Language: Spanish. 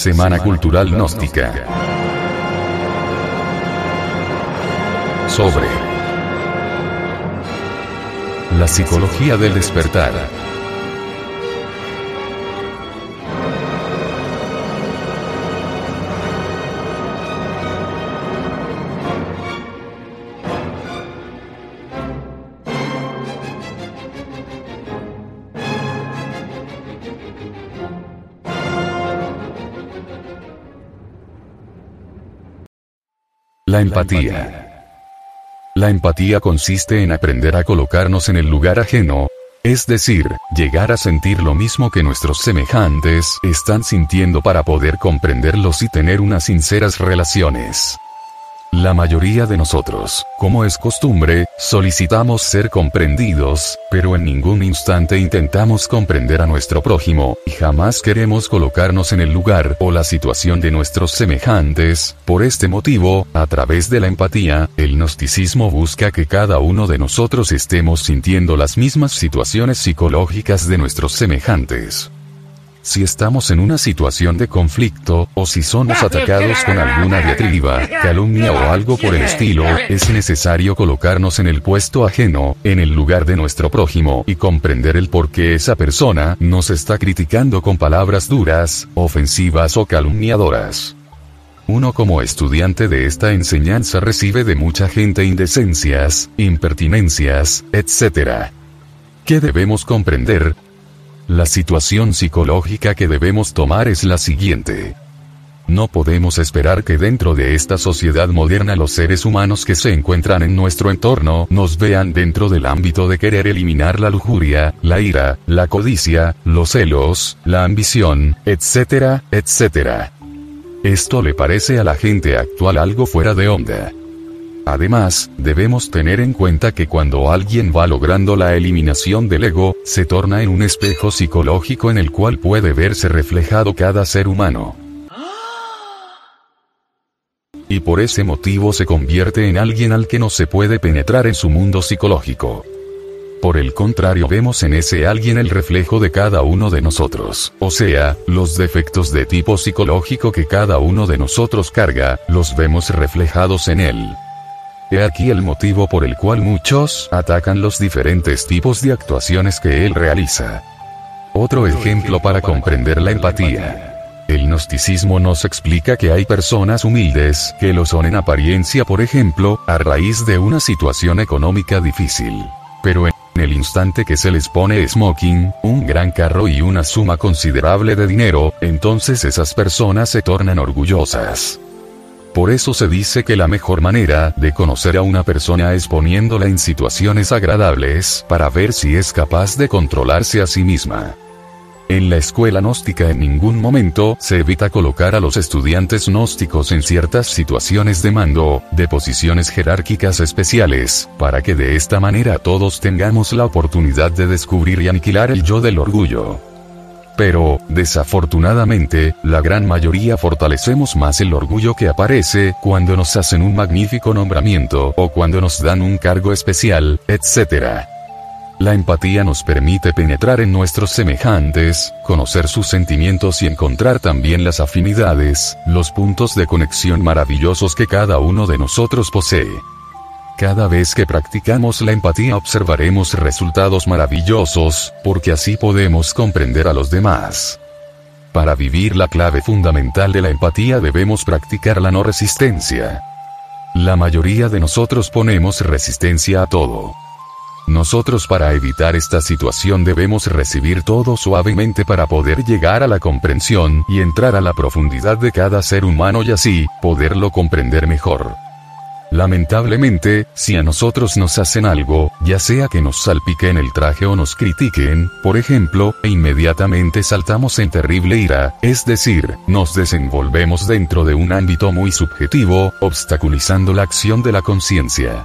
Semana Cultural Gnóstica. Sobre la psicología del despertar. La empatía. La empatía consiste en aprender a colocarnos en el lugar ajeno, es decir, llegar a sentir lo mismo que nuestros semejantes están sintiendo para poder comprenderlos y tener unas sinceras relaciones. La mayoría de nosotros, como es costumbre, solicitamos ser comprendidos, pero en ningún instante intentamos comprender a nuestro prójimo, y jamás queremos colocarnos en el lugar o la situación de nuestros semejantes. Por este motivo, a través de la empatía, el gnosticismo busca que cada uno de nosotros estemos sintiendo las mismas situaciones psicológicas de nuestros semejantes si estamos en una situación de conflicto, o si somos atacados con alguna diatriba, calumnia o algo por el estilo, es necesario colocarnos en el puesto ajeno, en el lugar de nuestro prójimo, y comprender el por qué esa persona nos está criticando con palabras duras, ofensivas o calumniadoras. Uno como estudiante de esta enseñanza recibe de mucha gente indecencias, impertinencias, etc. ¿Qué debemos comprender? La situación psicológica que debemos tomar es la siguiente. No podemos esperar que dentro de esta sociedad moderna los seres humanos que se encuentran en nuestro entorno nos vean dentro del ámbito de querer eliminar la lujuria, la ira, la codicia, los celos, la ambición, etcétera, etcétera. Esto le parece a la gente actual algo fuera de onda. Además, debemos tener en cuenta que cuando alguien va logrando la eliminación del ego, se torna en un espejo psicológico en el cual puede verse reflejado cada ser humano. Y por ese motivo se convierte en alguien al que no se puede penetrar en su mundo psicológico. Por el contrario vemos en ese alguien el reflejo de cada uno de nosotros, o sea, los defectos de tipo psicológico que cada uno de nosotros carga, los vemos reflejados en él. He aquí el motivo por el cual muchos atacan los diferentes tipos de actuaciones que él realiza. Otro ejemplo para comprender la empatía. El gnosticismo nos explica que hay personas humildes que lo son en apariencia, por ejemplo, a raíz de una situación económica difícil. Pero en el instante que se les pone smoking, un gran carro y una suma considerable de dinero, entonces esas personas se tornan orgullosas. Por eso se dice que la mejor manera de conocer a una persona es poniéndola en situaciones agradables para ver si es capaz de controlarse a sí misma. En la escuela gnóstica en ningún momento se evita colocar a los estudiantes gnósticos en ciertas situaciones de mando, de posiciones jerárquicas especiales, para que de esta manera todos tengamos la oportunidad de descubrir y aniquilar el yo del orgullo. Pero, desafortunadamente, la gran mayoría fortalecemos más el orgullo que aparece cuando nos hacen un magnífico nombramiento o cuando nos dan un cargo especial, etc. La empatía nos permite penetrar en nuestros semejantes, conocer sus sentimientos y encontrar también las afinidades, los puntos de conexión maravillosos que cada uno de nosotros posee. Cada vez que practicamos la empatía observaremos resultados maravillosos, porque así podemos comprender a los demás. Para vivir la clave fundamental de la empatía debemos practicar la no resistencia. La mayoría de nosotros ponemos resistencia a todo. Nosotros para evitar esta situación debemos recibir todo suavemente para poder llegar a la comprensión y entrar a la profundidad de cada ser humano y así, poderlo comprender mejor. Lamentablemente, si a nosotros nos hacen algo, ya sea que nos salpiquen el traje o nos critiquen, por ejemplo, e inmediatamente saltamos en terrible ira, es decir, nos desenvolvemos dentro de un ámbito muy subjetivo, obstaculizando la acción de la conciencia.